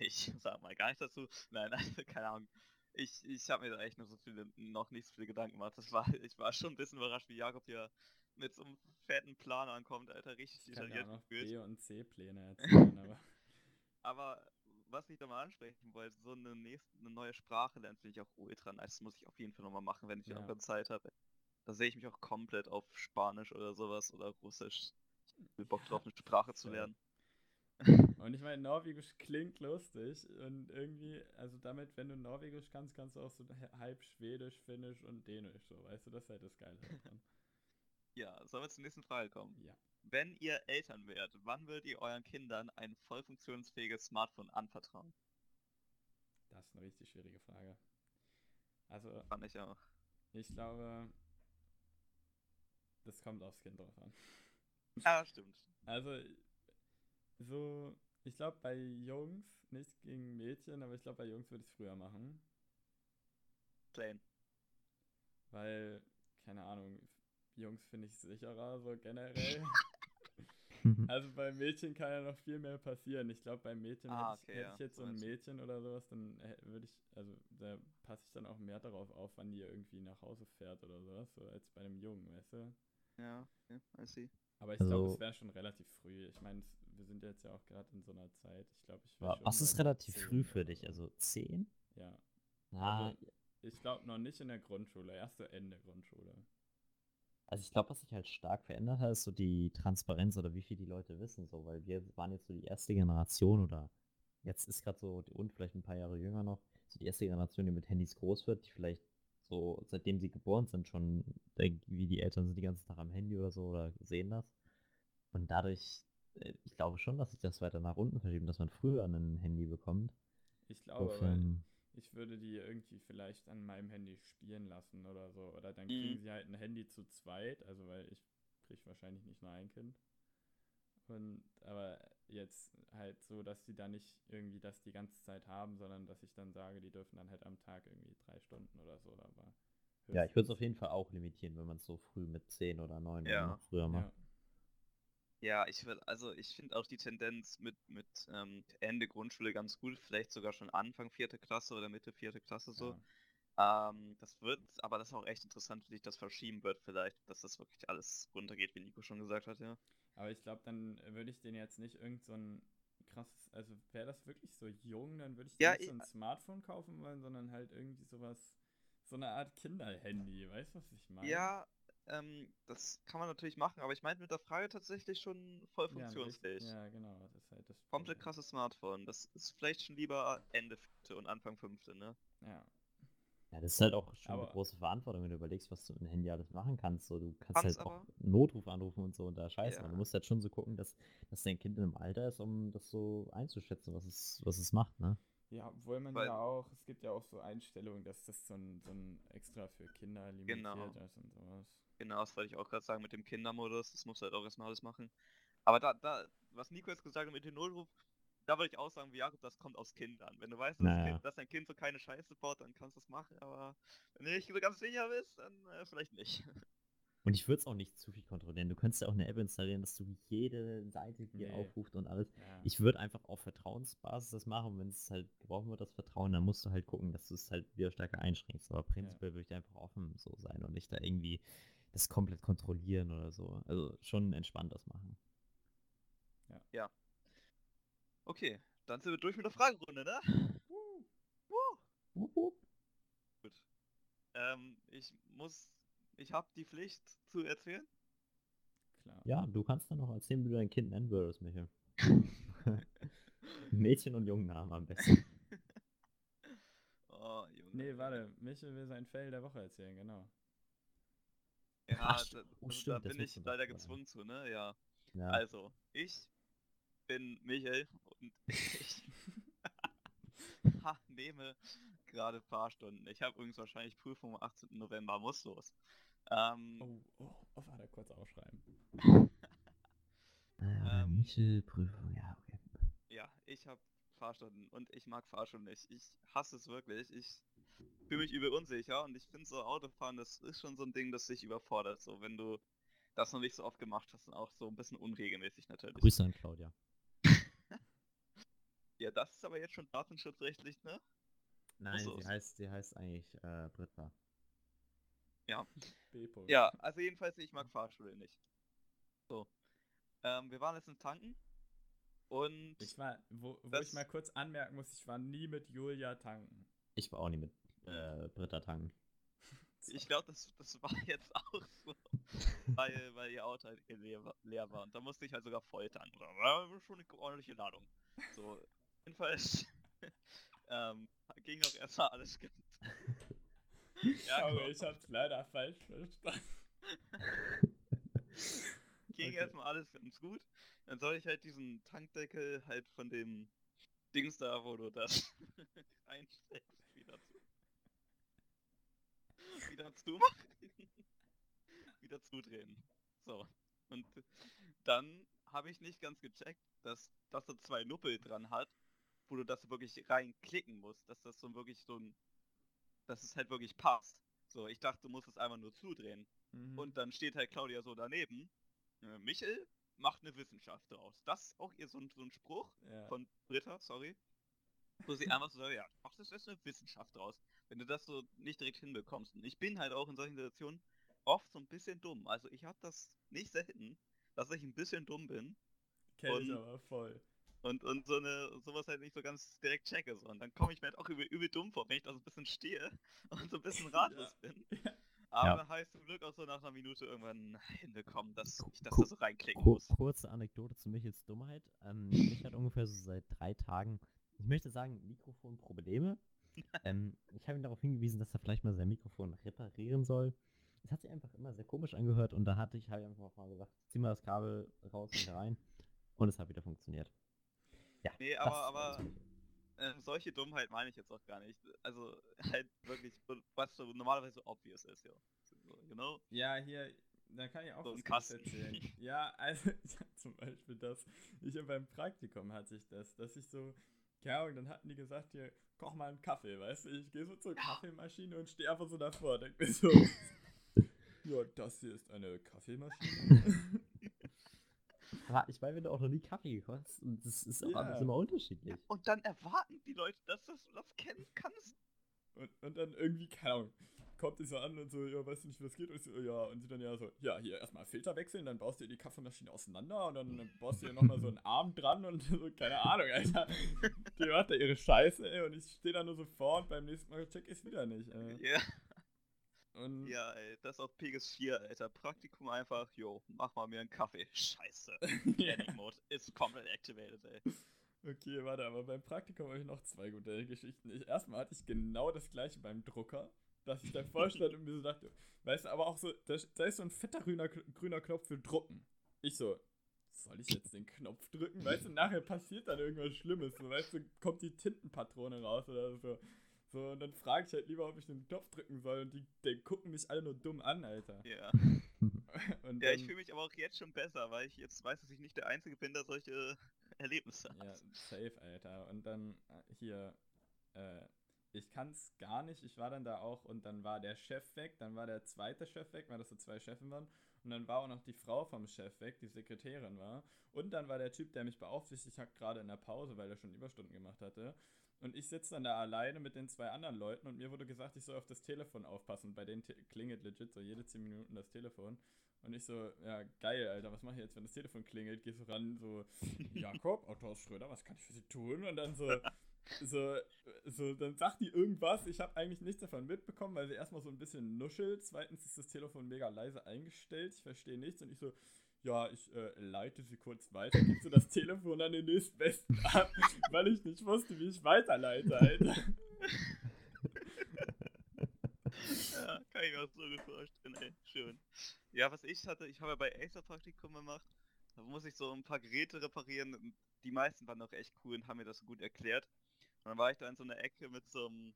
Ich sag mal gar nichts dazu. Nein, also, keine Ahnung. Ich, ich habe mir da echt noch so viele, noch nicht so viele Gedanken gemacht. Das war, ich war schon ein bisschen überrascht, wie Jakob hier mit so einem fetten Plan ankommt, Alter, richtig Ich kann detailliert auch noch gefühlt. B- und C-Pläne erzählen, aber Aber was ich da mal ansprechen wollte, so eine, nächste, eine neue Sprache lernen, finde ich auch ultra nice. Das muss ich auf jeden Fall nochmal machen, wenn ich Ja. irgendwann Zeit habe. Da sehe ich mich auch komplett auf Spanisch oder sowas oder Russisch. Ich will Bock drauf, eine Sprache zu lernen. Und ich meine, Norwegisch klingt lustig und irgendwie, also damit, wenn du Norwegisch kannst, kannst du auch so halb Schwedisch, Finnisch und Dänisch, so, weißt du, das ist halt das Geile daran. Ja, sollen wir zur nächsten Frage kommen? Ja. Wenn ihr Eltern wärt, wann würdet ihr euren Kindern ein voll funktionsfähiges Smartphone anvertrauen? Das ist eine richtig schwierige Frage. Also, Fand ich auch. ich glaube, das kommt aufs Kind drauf an. Ja, stimmt. Also, so, ich glaube bei Jungs, nicht gegen Mädchen, aber ich glaube bei Jungs würde ich es früher machen. Plain. Weil, keine Ahnung, Jungs finde ich sicherer, so generell. Also bei Mädchen kann ja noch viel mehr passieren. Ich glaube, bei Mädchen Ah, hätte ich, okay, hätte ja, ich jetzt so ein. Mädchen oder sowas, dann würde ich, also da passe ich dann auch mehr darauf auf, wann die irgendwie nach Hause fährt oder sowas, so als bei einem Jungen, weißt du? Ja, okay, I see. Aber ich glaube, Also- es wäre schon relativ früh. Ich meine, es- wir sind jetzt ja auch gerade in so einer Zeit. Ich glaube, ich Wa- wäre schon Was ist relativ 10 früh für dich? so. Also 10? Ja. Na, Also- Ich glaube noch nicht in der Grundschule, erst so Ende Grundschule. Also ich glaube, was sich halt stark verändert hat, ist so die Transparenz oder wie viel die Leute wissen, so, weil wir waren jetzt so die erste Generation oder jetzt ist gerade so, und vielleicht ein paar Jahre jünger noch, so die erste Generation, die mit Handys groß wird, die vielleicht so, seitdem sie geboren sind, schon, wie die Eltern sind die ganzen Tag am Handy oder so oder sehen das. Und dadurch, ich glaube schon, dass sich das weiter nach unten verschiebt, dass man früher ein Handy bekommt. Ich glaube, weil Insofern, ich würde die irgendwie vielleicht an meinem Handy spielen lassen oder so. Oder dann Mhm. kriegen sie halt ein Handy zu zweit, also weil ich kriege wahrscheinlich nicht nur ein Kind. Und aber jetzt halt so, dass sie da nicht irgendwie das die ganze Zeit haben, sondern dass ich dann sage, die dürfen dann halt am Tag irgendwie drei Stunden oder so. Aber ja, ich würde es auf jeden Fall auch limitieren, wenn man es so früh mit 10 oder 9 Ja. oder noch früher macht. Ja. Ja, ich will, also ich finde auch die Tendenz mit, mit ähm, Ende Grundschule ganz gut, vielleicht sogar schon Anfang vierte Klasse oder Mitte vierte Klasse so. Ähm, das wird, aber das ist auch echt interessant, wie sich das verschieben wird vielleicht, dass das wirklich alles runtergeht, wie Nico schon gesagt hat, ja. Aber ich glaube, dann würde ich den jetzt nicht irgend so ein krasses, also wäre das wirklich so jung, dann würde ich Ja, nicht so ein Smartphone kaufen wollen, sondern halt irgendwie sowas, so eine Art Kinderhandy, weißt du, was ich meine? Ja, ähm, das kann man natürlich machen, aber ich meinte mit der Frage tatsächlich schon voll Ja, funktionsfähig. Ja, genau, das ist halt das Komplett Problem. krasses Smartphone. Das ist vielleicht schon lieber Ende vierte und Anfang fünfte, ne? Ja, Ja, das ist halt auch schon Aber- eine große Verantwortung, wenn du überlegst, was du mit dem Handy alles machen kannst. So, du kannst halt auch Notruf anrufen und so und da scheiße. Ja. Du musst halt schon so gucken, dass, dass dein Kind in einem Alter ist, um das so einzuschätzen, was es, was es macht, ne? Ja, obwohl man Weil- ja auch, es gibt ja auch so Einstellungen, dass das so ein, so ein extra für Kinder limitiert Genau. ist und sowas. Genau, das wollte ich auch gerade sagen mit dem Kindermodus. Das musst du halt auch erstmal alles machen. Aber da, da, was Nico jetzt gesagt hat mit dem Notruf, da würde ich auch sagen, wie Jakob, das kommt aus Kindern. Wenn du weißt, dass, das Naja. kind, dass dein Kind so keine Scheiße baut, dann kannst du es machen. Aber wenn du nicht so ganz sicher bist, dann äh, vielleicht nicht. Und ich würde es auch nicht zu viel kontrollieren. Du könntest ja auch eine App installieren, dass du jede Seite dir Nee. aufruft und alles. Ja. Ich würde einfach auf Vertrauensbasis das machen. Wenn es halt gebraucht wird, das Vertrauen, dann musst du halt gucken, dass du es halt wieder stärker einschränkst. Aber prinzipiell würde ich einfach offen so sein und nicht da irgendwie das komplett kontrollieren oder so. Also schon entspannt das machen. Okay, dann sind wir durch mit der Fragerunde, ne? Gut. Ähm, ich muss, ich habe die Pflicht zu erzählen. klar. Ja, du kannst dann noch erzählen, wie du dein Kind nennen würdest, Michael. Mädchen- und Jungennamen am besten. Oh, Junge. Nee, warte, Michel will sein Fail der Woche erzählen, genau. Ja, Ach, da, oh, also stimmt, da das bin ich leider gezwungen zu, ne? Ja. Ja. Also, ich bin Michael und ich ha, nehme gerade Fahrstunden. Ich habe übrigens wahrscheinlich Prüfung am 18. November, muss los. Ähm, Oh, oh, oh, warte, kurz aufschreiben. Ähm, Michel, Prüfung, ja, okay. Ja, ich habe Fahrstunden und ich mag Fahrstunden nicht. Ich hasse es wirklich. Ich fühle mich übel unsicher und ich finde so Autofahren, das ist schon so ein Ding, das sich überfordert. So, wenn du das noch nicht so oft gemacht hast und auch so ein bisschen unregelmäßig natürlich. Grüße an Claudia. Ja, das ist aber jetzt schon datenschutzrechtlich, ne? Nein, sie heißt, sie heißt eigentlich äh, Britta. Ja. Ja, also jedenfalls, ich mag Fahrschule nicht. So. Ähm, wir waren letztens tanken und Ich war, wo, wo ich mal kurz anmerken muss, ich war nie mit Julia tanken. Ich war auch nie mit äh, Britta tanken. ich glaube, das, das war jetzt auch so, weil, weil ihr Auto halt leer, war- leer war und da musste ich halt sogar voll tanken. Da war schon eine ordentliche Ladung. So, jedenfalls ähm, ging auch erstmal alles gut. Ja, Aber ich hab's leider falsch verstanden. ging Okay. erstmal alles ganz gut. Dann soll ich halt diesen Tankdeckel halt von dem Dings da, wo du das reinsteckst, wieder zu. Wieder zumachen. wieder zudrehen. So. Und dann habe ich nicht ganz gecheckt, dass das so zwei Nuppel dran hat, wo du das wirklich reinklicken musst, dass das so wirklich so ein, dass es halt wirklich passt. So, ich dachte, du musst es einfach nur zudrehen. Mhm. Und dann steht halt Claudia so daneben. Äh, Michel macht eine Wissenschaft draus. Das ist auch ihr so ein, so ein Spruch ja. von Britta, sorry. Wo sie einfach so sagt, ja, mach das jetzt eine Wissenschaft draus. Wenn du das so nicht direkt hinbekommst. Und ich bin halt auch in solchen Situationen oft so ein bisschen dumm. Also ich habe das nicht selten, dass ich ein bisschen dumm bin Kenn ich aber voll. Und, und so eine sowas halt nicht so ganz direkt checke. So. Und dann komme ich mir halt auch übel, übel dumm vor, wenn ich da so ein bisschen stehe und so ein bisschen ratlos bin. Ja. Aber heißt zum Glück auch so nach einer Minute irgendwann hinbekommen, dass ich das da so reinklicken muss. kurze Anekdote zu Michels Dummheit. Ähm, ich hatte ungefähr so seit drei Tagen, ich möchte sagen, Mikrofonprobleme. ähm, ich habe ihn darauf hingewiesen, dass er vielleicht mal sein Mikrofon reparieren soll. Es hat sich einfach immer sehr komisch angehört und da hatte ich halt einfach mal gesagt, zieh mal das Kabel raus und rein. Und es hat wieder funktioniert. Ja, Nee, aber, aber ähm, solche Dummheit meine ich jetzt auch gar nicht. Also halt wirklich, was so normalerweise obvious ist, ja. So, you know? Ja, hier, da kann ich auch So was erzählen. Ja, also ja, zum Beispiel das. Ich hab beim Praktikum hatte ich das, dass ich so, keine Ahnung, dann hatten die gesagt, hier, koch mal einen Kaffee, weißt du? Ich gehe so zur Kaffeemaschine und stehe einfach so davor, denk mir so, ja, das hier ist eine Kaffeemaschine. Aber ich meine, wenn du auch noch nie Kaffee gekostet und das ist auch Ja. alles immer unterschiedlich. Und dann erwarten die Leute, dass du das kennen kannst. Und, und dann irgendwie, keine Ahnung, kommt die so an und so, ja, weißt du nicht, wie das geht? Und so, ja, und sie dann ja so, ja, hier erstmal Filter wechseln, dann baust du dir die Kaffeemaschine auseinander und dann, dann baust du dir nochmal so einen Arm dran und so, keine Ahnung, Alter. Die macht da ihre Scheiße, ey, und ich stehe da nur so vor und beim nächsten Mal check ich's wieder nicht, ey. Ja, Und ja, ey, das auf Pegas 4, Alter. Praktikum einfach, jo, mach mal mir einen Kaffee. Scheiße. ja. Panic Mode ist komplett activated, ey. Okay, warte, aber beim Praktikum habe ich noch zwei gute Geschichten. Ich, erstmal hatte ich genau das gleiche beim Drucker, dass ich da vorstand und mir so dachte, weißt du, aber auch so, da, da ist so ein fetter grüner, grüner Knopf für Drucken. Ich so, soll ich jetzt den Knopf drücken? Weißt du, nachher passiert dann irgendwas Schlimmes, so, weißt du, kommt die Tintenpatrone raus oder so. So, und dann frage ich halt lieber, ob ich den Knopf drücken soll und die, die gucken mich alle nur dumm an, Alter. Ja. Und Ja, ich fühle mich aber auch jetzt schon besser, weil ich jetzt weiß, dass ich nicht der Einzige bin, der solche Erlebnisse Ja, hat. safe, Alter. Und dann äh, hier, äh, ich kann's gar nicht. Ich war dann da auch und dann war der Chef weg, dann war der zweite Chef weg, weil das so zwei Chefen waren. Und dann war auch noch die Frau vom Chef weg, die Sekretärin war. Und dann war der Typ, der mich beaufsichtigt hat, gerade in der Pause, weil er schon Überstunden gemacht hatte. Und ich sitze dann da alleine mit den zwei anderen Leuten und mir wurde gesagt, ich soll auf das Telefon aufpassen. Bei denen klingelt legit so jede 10 Minuten das Telefon. Und ich so, ja, geil, Alter, was mache ich jetzt, wenn das Telefon klingelt? Gehst du ran, so, Jakob, Autohaus Schröder, was kann ich für Sie tun? Und dann so, so, so, dann sagt die irgendwas. Ich habe eigentlich nichts davon mitbekommen, weil sie erstmal so ein bisschen nuschelt. Zweitens ist das Telefon mega leise eingestellt. Ich verstehe nichts. Und ich so, ja, ich äh, leite sie kurz weiter. Gibst du das Telefon an den nächstbesten ab, weil ich nicht wusste, wie ich weiterleite, Alter. Ja, kann ich auch so gut vorstellen, ey. Schön. Ja, was ich hatte, ich habe ja bei Acer Praktikum gemacht. Da muss ich so ein paar Geräte reparieren. Die meisten waren auch echt cool und haben mir das gut erklärt. Und dann war ich da in so einer Ecke mit so einem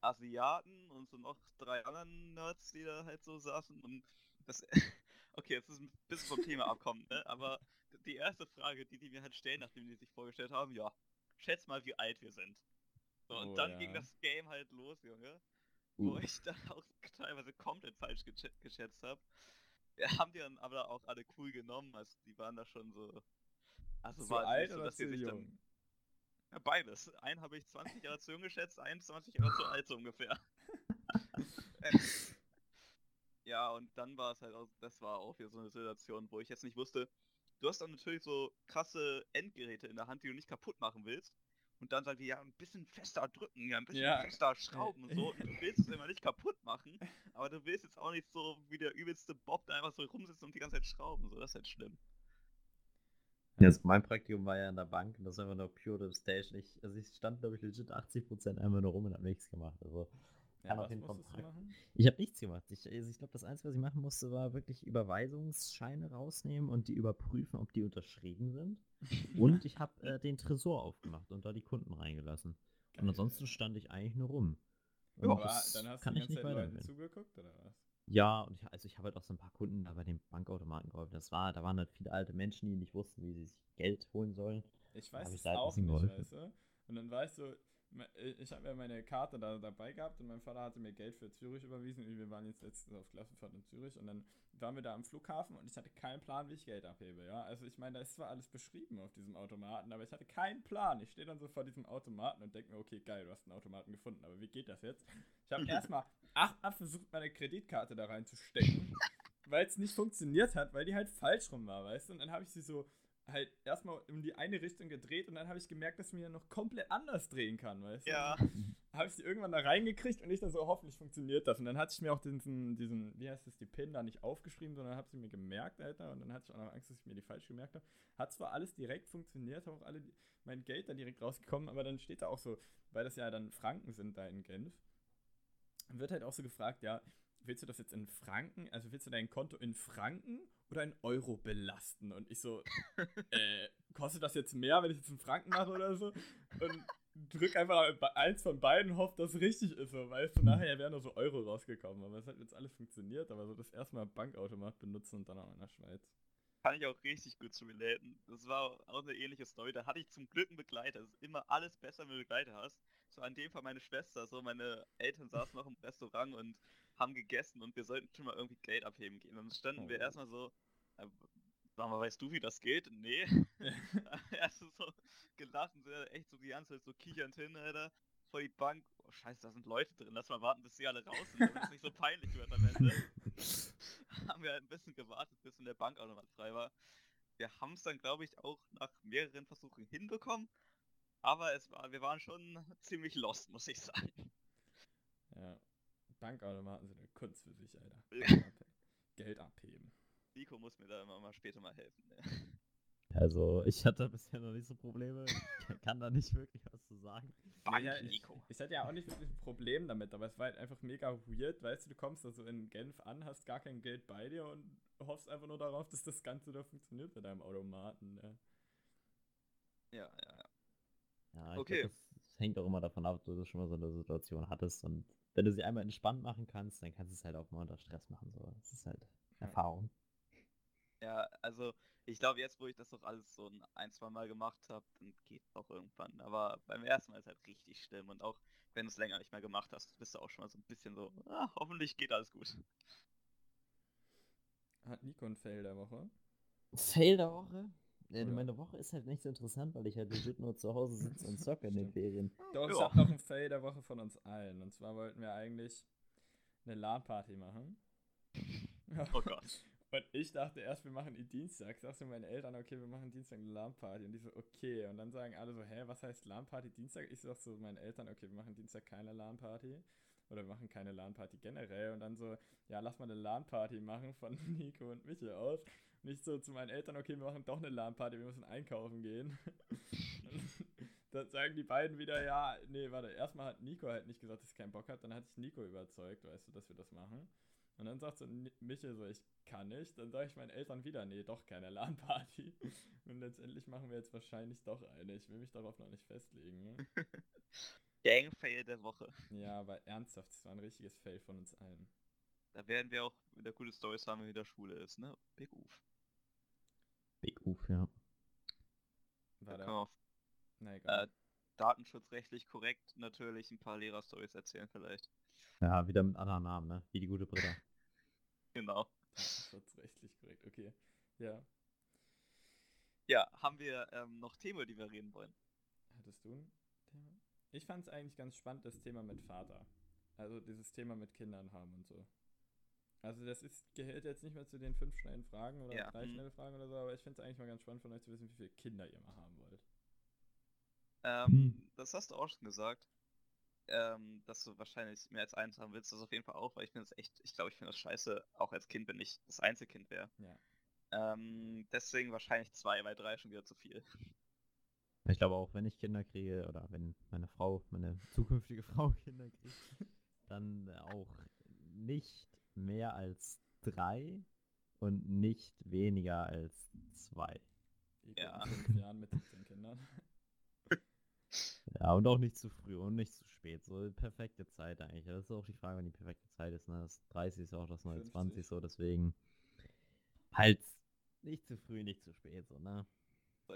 Asiaten und so noch drei anderen Nerds, die da halt so saßen. Und das, okay, jetzt ist ein bisschen vom Thema abkommen, ne? Aber die erste Frage, die die mir halt stellen, nachdem die sich vorgestellt haben, ja, schätz mal, wie alt wir sind. So, und Oh, dann ja. ging das Game halt los, Junge wo Uh. ich dann auch teilweise komplett falsch gesch geschätzt habe. Wir haben die dann aber auch alle cool genommen, also die waren da schon so. Also Zu war es alt so, oder dass die zu sich jung? dann. Ja, beides. Einen habe ich 20 Jahre zu jung geschätzt, einen 20 Jahre zu alt so ungefähr. Ja, und dann war es halt auch, das war auch wieder so eine Situation, wo ich jetzt nicht wusste, du hast dann natürlich so krasse Endgeräte in der Hand, die du nicht kaputt machen willst. Und dann sagen die, ja, ein bisschen fester drücken, ja, ein bisschen Ja. fester schrauben und so. Und du willst es immer nicht kaputt machen, aber du willst jetzt auch nicht so wie der übelste Bob da einfach so rumsitzen und die ganze Zeit schrauben. So, das ist halt schlimm. Ja, also mein Praktikum war ja in der Bank und das war einfach nur pure Station. Ich, also ich stand, glaube ich, legit 80% einmal nur rum und hab nichts gemacht. Also Auf was musstest du machen? ich habe nichts gemacht. Ich, also ich glaube, das Einzige, was ich machen musste, war wirklich Überweisungsscheine rausnehmen und die überprüfen, ob die unterschrieben sind. Und ich habe äh, den Tresor aufgemacht und da die Kunden reingelassen. Und Geil. ansonsten stand ich eigentlich nur rum. Und Aber dann hast kann du die ich ganze nicht Zeit Leuten zugeguckt, oder was? Ja, und ich, also ich habe halt auch so ein paar Kunden da bei den Bankautomaten geholfen. Das war, da waren halt viele alte Menschen, die nicht wussten, wie sie sich Geld holen sollen. Ich weiß es halt auch nicht, weißt du? Und dann war ich so, ich habe ja meine Karte da dabei gehabt und mein Vater hatte mir Geld für Zürich überwiesen. und Wir waren jetzt letztens auf Klassenfahrt in Zürich und dann waren wir da am Flughafen und ich hatte keinen Plan, wie ich Geld abhebe, ja. Also ich meine, da ist zwar alles beschrieben auf diesem Automaten, aber ich hatte keinen Plan. Ich stehe dann so vor diesem Automaten und denke mir, okay, geil, du hast einen Automaten gefunden, aber wie geht das jetzt? Ich habe erstmal achtmal versucht, meine Kreditkarte da reinzustecken, weil es nicht funktioniert hat, weil die halt falsch rum war, weißt du? Und dann habe ich sie so halt erstmal in die eine Richtung gedreht und dann habe ich gemerkt, dass ich mir noch komplett anders drehen kann, weißt du? Ja. Habe ich sie irgendwann da reingekriegt und ich dann so, hoffentlich funktioniert das. Und dann hatte ich mir auch diesen, diesen wie heißt das, die PIN da nicht aufgeschrieben, sondern habe sie mir gemerkt, Alter. Und dann hatte ich auch noch Angst, dass ich mir die falsch gemerkt habe. Hat zwar alles direkt funktioniert, auch alle mein Geld da direkt rausgekommen, aber dann steht da auch so, weil das ja dann Franken sind da in Genf, wird halt auch so gefragt, ja, willst du das jetzt in Franken, also willst du dein Konto in Franken oder in Euro belasten? Und ich so, äh, kostet das jetzt mehr, wenn ich jetzt in Franken mache oder so? Und drück einfach eins von beiden und hoffe, dass es richtig ist. So, weißt du, nachher wären nur so Euro rausgekommen. Aber es hat jetzt alles funktioniert, aber so das erste Mal Bankautomat benutzen und dann auch in der Schweiz. Kann ich auch richtig gut zu relaten. Das war auch eine ähnliche Story. Da hatte ich zum Glück einen Begleiter. Es ist immer alles besser, wenn du einen Begleiter hast. So an dem Fall meine Schwester. So meine Eltern saßen noch im Restaurant und haben gegessen und wir sollten schon mal irgendwie Geld abheben gehen. Und dann standen wir Oh. erstmal so, äh, Sag mal, weißt du, wie das geht? Nee. er ist so gelacht und echt so die ganze Zeit so kichernd hin, Alter. Vor die Bank. Oh, scheiße, da sind Leute drin. Lass mal warten, bis sie alle raus sind, damit es nicht so peinlich wird am Ende. haben wir halt ein bisschen gewartet, bis in der Bankautomat frei war. Wir haben es dann, glaube ich, auch nach mehreren Versuchen hinbekommen. Aber es war, wir waren schon ziemlich lost, muss ich sagen. Ja. Bankautomaten sind eine Kunst für sich, Alter. Geld abheben. Nico muss mir da immer mal später mal helfen. Ne? Also, ich hatte bisher noch nicht so Probleme. Ich kann da nicht wirklich was zu sagen. Bank, ja, ich, ich hatte ja auch nicht wirklich ein Problem damit, aber es war halt einfach mega weird. Weißt du, du kommst also in Genf an, hast gar kein Geld bei dir und hoffst einfach nur darauf, dass das Ganze da funktioniert mit deinem Automaten. Ne? Ja, ja, ja. Ja, okay. Glaub, das hängt auch immer davon ab, ob du schon mal so eine Situation hattest. Und wenn du sie einmal entspannt machen kannst, dann kannst du es halt auch mal unter Stress machen. So. Das ist halt Erfahrung. Ja, also ich glaube jetzt, wo ich das doch alles so ein, zwei Mal gemacht habe, dann geht es auch irgendwann. Aber beim ersten Mal ist halt richtig schlimm und auch wenn du es länger nicht mehr gemacht hast, bist du auch schon mal so ein bisschen so, ah, hoffentlich geht alles gut. Hat Nico ein Fail der Woche? Fail der Woche? Ja, meine Woche ist halt nicht so interessant, weil ich halt legit nur zu Hause sitze und zocke in den Ferien. Doch, ich hab noch ein Fail der Woche von uns allen. Und zwar wollten wir eigentlich eine LAN-Party machen. Oh Gott. Und ich dachte erst, wir machen die Dienstag. Sagst du meinen Eltern, okay, wir machen Dienstag eine LAN-Party. Und die so, okay. Und dann sagen alle so, hä, was heißt LAN-Party Dienstag? Ich sag so meinen Eltern, okay, wir machen Dienstag keine LAN-Party. Oder wir machen keine LAN-Party generell. Und dann so, ja, lass mal eine LAN-Party machen von Nico und Michel aus. Nicht so zu meinen Eltern, okay, wir machen doch eine LAN-Party, wir müssen einkaufen gehen. dann sagen die beiden wieder, ja, nee, warte, erstmal hat Nico halt nicht gesagt, dass er keinen Bock hat, dann hatte ich Nico überzeugt, weißt du, dass wir das machen. Und dann sagt so Michel so, ich kann nicht. Dann sage ich meinen Eltern wieder, nee, doch keine LAN-Party. Und letztendlich machen wir jetzt wahrscheinlich doch eine. Ich will mich darauf noch nicht festlegen. Ne? Gang-Fail der Woche. Ja, aber ernsthaft, es war ein richtiges Fail von uns allen. Da werden wir auch wieder coole Stories haben, wenn wieder Schule ist, ne? Big Uf. Big Uf, ja. War da auf, Na, egal. Äh, datenschutzrechtlich korrekt natürlich ein paar Lehrer-Stories erzählen vielleicht. Ja, wieder mit anderen Namen, ne? Wie die gute Britta. genau. Datenschutzrechtlich korrekt, okay. Ja. Ja, haben wir ähm, noch Themen, die wir reden wollen? Hattest du ein Thema? Ich fand es eigentlich ganz spannend, das Thema mit Vater. Also dieses Thema mit Kindern haben und so. Also das ist, gehört jetzt nicht mehr zu den fünf schnellen Fragen oder ja. drei mhm. schnelle Fragen oder so, aber ich finde es eigentlich mal ganz spannend von euch zu wissen, wie viele Kinder ihr mal haben wollt. Ähm, hm. Das hast du auch schon gesagt ähm, dass du wahrscheinlich mehr als eins haben willst, das auf jeden Fall auch, weil ich finde das echt, ich glaube, ich finde das scheiße, auch als Kind, wenn ich das Einzelkind wäre. Ja. Ähm, deswegen wahrscheinlich zwei, weil drei schon wieder zu viel. Ich glaube auch, wenn ich Kinder kriege oder wenn meine Frau, meine zukünftige Frau Kinder kriegt, dann auch nicht mehr als drei und nicht weniger als zwei. Ja. In fünf Jahren mit 17 Kindern. Ja, und auch nicht zu früh und nicht zu spät. So perfekte Zeit eigentlich. Das ist auch die Frage, wann die perfekte Zeit ist. Ne? Das 30 ist auch das neue 20 so, deswegen halt nicht zu früh, nicht zu spät, so, ne?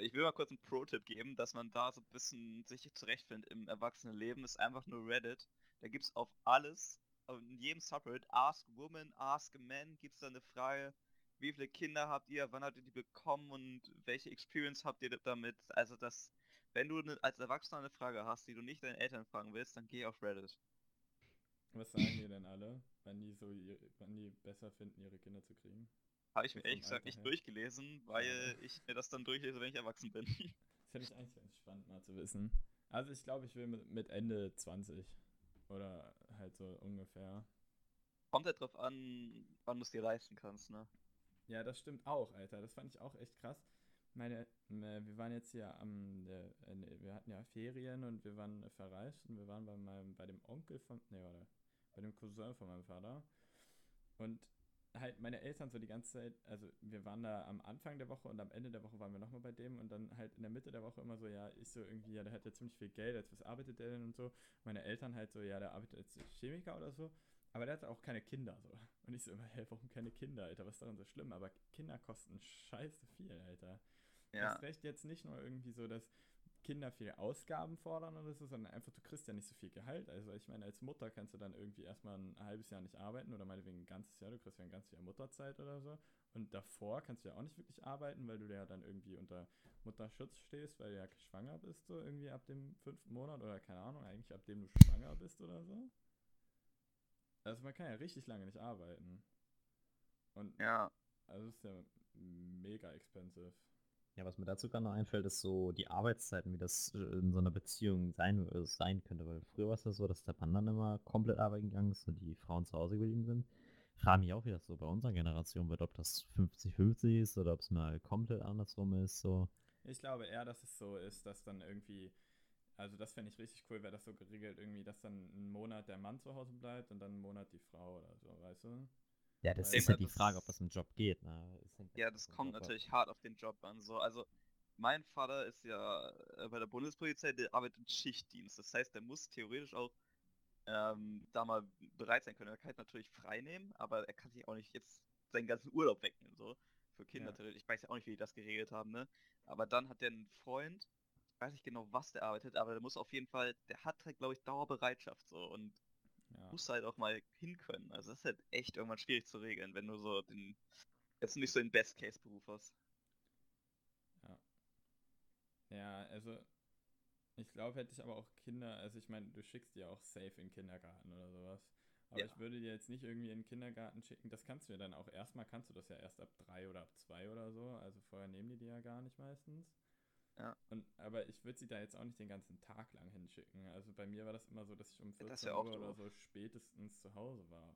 Ich will mal kurz einen Pro-Tipp geben, dass man da so ein bisschen sich zurechtfindet im Erwachsenenleben. ist einfach nur Reddit. Da gibt es auf alles, in jedem Subreddit, Ask Woman, Ask Man, gibt es da eine Frage, wie viele Kinder habt ihr, wann habt ihr die bekommen und welche Experience habt ihr damit? Also das wenn du ne, als Erwachsener eine Frage hast, die du nicht deinen Eltern fragen willst, dann geh auf Reddit. Was sagen die denn alle, wenn die so wann die besser finden, ihre Kinder zu kriegen? Habe ich mir ehrlich gesagt nicht durchgelesen, weil ich mir das dann durchlese, wenn ich erwachsen bin. Das finde ich eigentlich ganz spannend mal zu wissen. Also ich glaube, ich will mit, mit Ende 20 oder halt so ungefähr. Kommt halt drauf an, wann du es dir leisten kannst, ne? Ja, das stimmt auch, Alter. Das fand ich auch echt krass meine, äh, wir waren jetzt hier am, äh, wir hatten ja Ferien und wir waren verreist und wir waren bei meinem, bei dem Onkel von, ne, warte, bei dem Cousin von meinem Vater. Und halt meine Eltern so die ganze Zeit, also wir waren da am Anfang der Woche und am Ende der Woche waren wir nochmal bei dem und dann halt in der Mitte der Woche immer so, ja, ich so irgendwie, ja, der hat ja ziemlich viel Geld, als was arbeitet der denn und so. Meine Eltern halt so, ja, der arbeitet als Chemiker oder so. Aber der hat auch keine Kinder so. Und ich so immer, hä, warum keine Kinder, Alter? Was ist daran so schlimm? Aber Kinder kosten scheiße viel, Alter. Ja. Das recht jetzt nicht nur irgendwie so, dass Kinder viel Ausgaben fordern oder so, sondern einfach, du kriegst ja nicht so viel Gehalt. Also ich meine, als Mutter kannst du dann irgendwie erstmal ein halbes Jahr nicht arbeiten oder meinetwegen ein ganzes Jahr, du kriegst ja ein ganzes Jahr Mutterzeit oder so. Und davor kannst du ja auch nicht wirklich arbeiten, weil du ja dann irgendwie unter Mutterschutz stehst, weil du ja schwanger bist, so irgendwie ab dem fünften Monat oder keine Ahnung, eigentlich ab dem du schwanger bist oder so. Also man kann ja richtig lange nicht arbeiten. Und Ja, also ist ja mega expensive. Ja, was mir dazu gerade noch einfällt, ist so die Arbeitszeiten, wie das äh, in so einer Beziehung sein, äh, sein könnte. Weil früher war es ja so, dass der Mann dann immer komplett arbeiten gegangen ist und die Frauen zu Hause geblieben sind. Frage mich auch, wie das so bei unserer Generation wird, ob das 50-50 ist oder ob es mal komplett andersrum ist. So. Ich glaube eher, dass es so ist, dass dann irgendwie, also das fände ich richtig cool, wäre das so geregelt, irgendwie, dass dann einen Monat der Mann zu Hause bleibt und dann einen Monat die Frau oder so, weißt du? Ja, das ist ja die das- Frage, ob das im Job geht. Ne? Ja, das kommt natürlich hart auf den Job an. So, also mein Vater ist ja äh, bei der Bundespolizei, der arbeitet Schichtdienst. Das heißt, der muss theoretisch auch ähm, da mal bereit sein können. Er kann natürlich frei nehmen, aber er kann sich auch nicht jetzt seinen ganzen Urlaub wegnehmen. So für Kinder. Ja. theoretisch. Ich weiß ja auch nicht, wie die das geregelt haben, ne? Aber dann hat der einen Freund. Ich weiß nicht genau, was der arbeitet, aber der muss auf jeden Fall, der hat halt, glaube ich, Dauerbereitschaft so und Ja. muss halt auch mal hin können. Also das ist halt echt irgendwann schwierig zu regeln, wenn du so den jetzt nicht so den Best-Case-Beruf hast. Ja, also ich glaube, hätte ich aber auch Kinder, also ich meine, du schickst die ja auch safe in den Kindergarten oder sowas. Aber Ja. ich würde dir jetzt nicht irgendwie in den Kindergarten schicken. Das kannst du ja dann auch erstmal, kannst du das ja erst ab drei oder ab zwei oder so. Also vorher nehmen die die ja gar nicht meistens. Ja. Und, aber ich würde sie da jetzt auch nicht den ganzen Tag lang hinschicken. Also bei mir war das immer so, dass ich um Ja, das 14 wär auch Uhr oder so spätestens zu Hause war.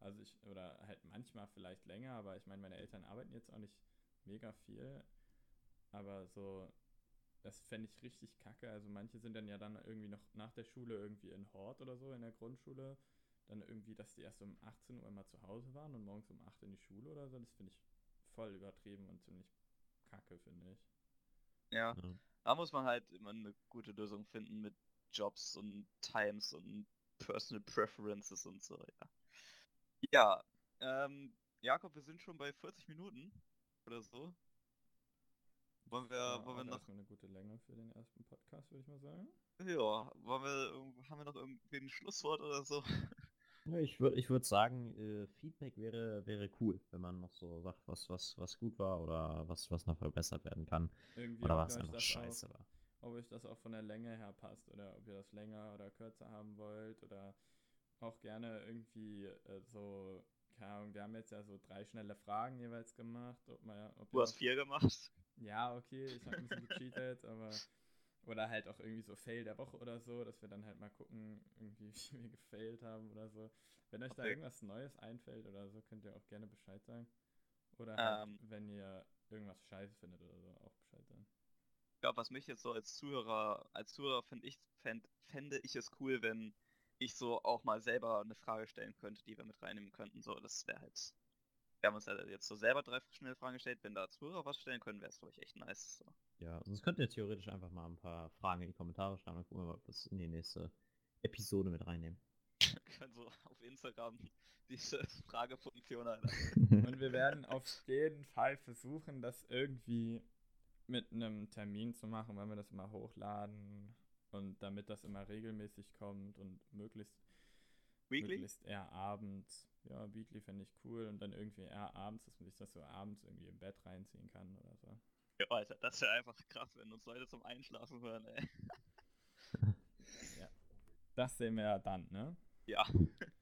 Also ich, oder halt manchmal vielleicht länger, aber ich meine, meine Eltern arbeiten jetzt auch nicht mega viel. Aber so, das fände ich richtig kacke. Also manche sind dann ja dann irgendwie noch nach der Schule irgendwie in Hort oder so in der Grundschule. Dann irgendwie, dass die erst um 18 Uhr mal zu Hause waren und morgens um 8 in die Schule oder so. Das finde ich voll übertrieben und ziemlich kacke, finde ich. Ja, Ja. da muss man halt immer eine gute Lösung finden mit Jobs und Times und Personal Preferences und so, ja. Ja, ähm, Jakob, wir sind schon bei 40 Minuten oder so. Wollen wir, Ja, wollen wir noch, erstmal eine gute Länge für den ersten Podcast, würde ich mal sagen. ja, wollen wir, haben wir noch irgendwie ein Schlusswort oder so? Ja, ich würde ich würd sagen, äh, Feedback wäre, wäre cool, wenn man noch so sagt, was, was, was gut war oder was, was noch verbessert werden kann. Irgendwie, Oder euch einfach das scheiße Auch, war. ob euch das auch von der Länge her passt oder ob ihr das länger oder kürzer haben wollt oder auch gerne irgendwie äh, so, keine Ahnung, wir haben jetzt ja so drei schnelle Fragen jeweils gemacht, ob man, ob Du hast vier gemacht. Ja, okay, ich habe ein bisschen gecheatet, aber. Oder halt auch irgendwie so Fail der Woche oder so, dass wir dann halt mal gucken, irgendwie, wie wir gefailt haben oder so. Wenn euch da Okay. irgendwas Neues einfällt oder so, könnt ihr auch gerne Bescheid sagen. Oder halt, Ähm. wenn ihr irgendwas scheiße findet oder so, auch Bescheid sagen. Glaube, was mich jetzt so als Zuhörer, als Zuhörer finde ich, fänd, fände ich es cool, wenn ich so auch mal selber eine Frage stellen könnte, die wir mit reinnehmen könnten. So, das wäre halt. Wir haben uns ja jetzt so selber drei schnelle Fragen gestellt. Wenn da Zuhörer was stellen können, wäre es, glaube ich, echt nice. So. Ja, sonst könnt ihr theoretisch einfach mal ein paar Fragen in die Kommentare schreiben, dann gucken wir mal, ob wir das in die nächste Episode mit reinnehmen. können so auf Instagram diese Fragefunktion halt. Und wir werden auf jeden Fall versuchen, das irgendwie mit einem Termin zu machen, wenn wir das immer hochladen und damit das immer regelmäßig kommt und möglichst Weekly? Möglichst eher abends. Ja, Weekly fände ich cool und dann irgendwie eher abends, dass man sich das so abends irgendwie im Bett reinziehen kann oder so. Ja, Alter, das wäre einfach krass, wenn uns Leute zum Einschlafen hören, ey. Das sehen wir ja dann, ne? Ja.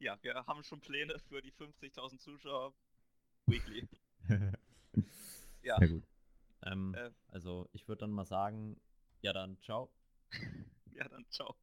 Ja, wir haben schon Pläne für die 50.000 Zuschauer. Weekly. Ja. Sehr gut. Ähm, Äh. also ich würde dann mal sagen, ja dann, ciao. Ja, dann ciao.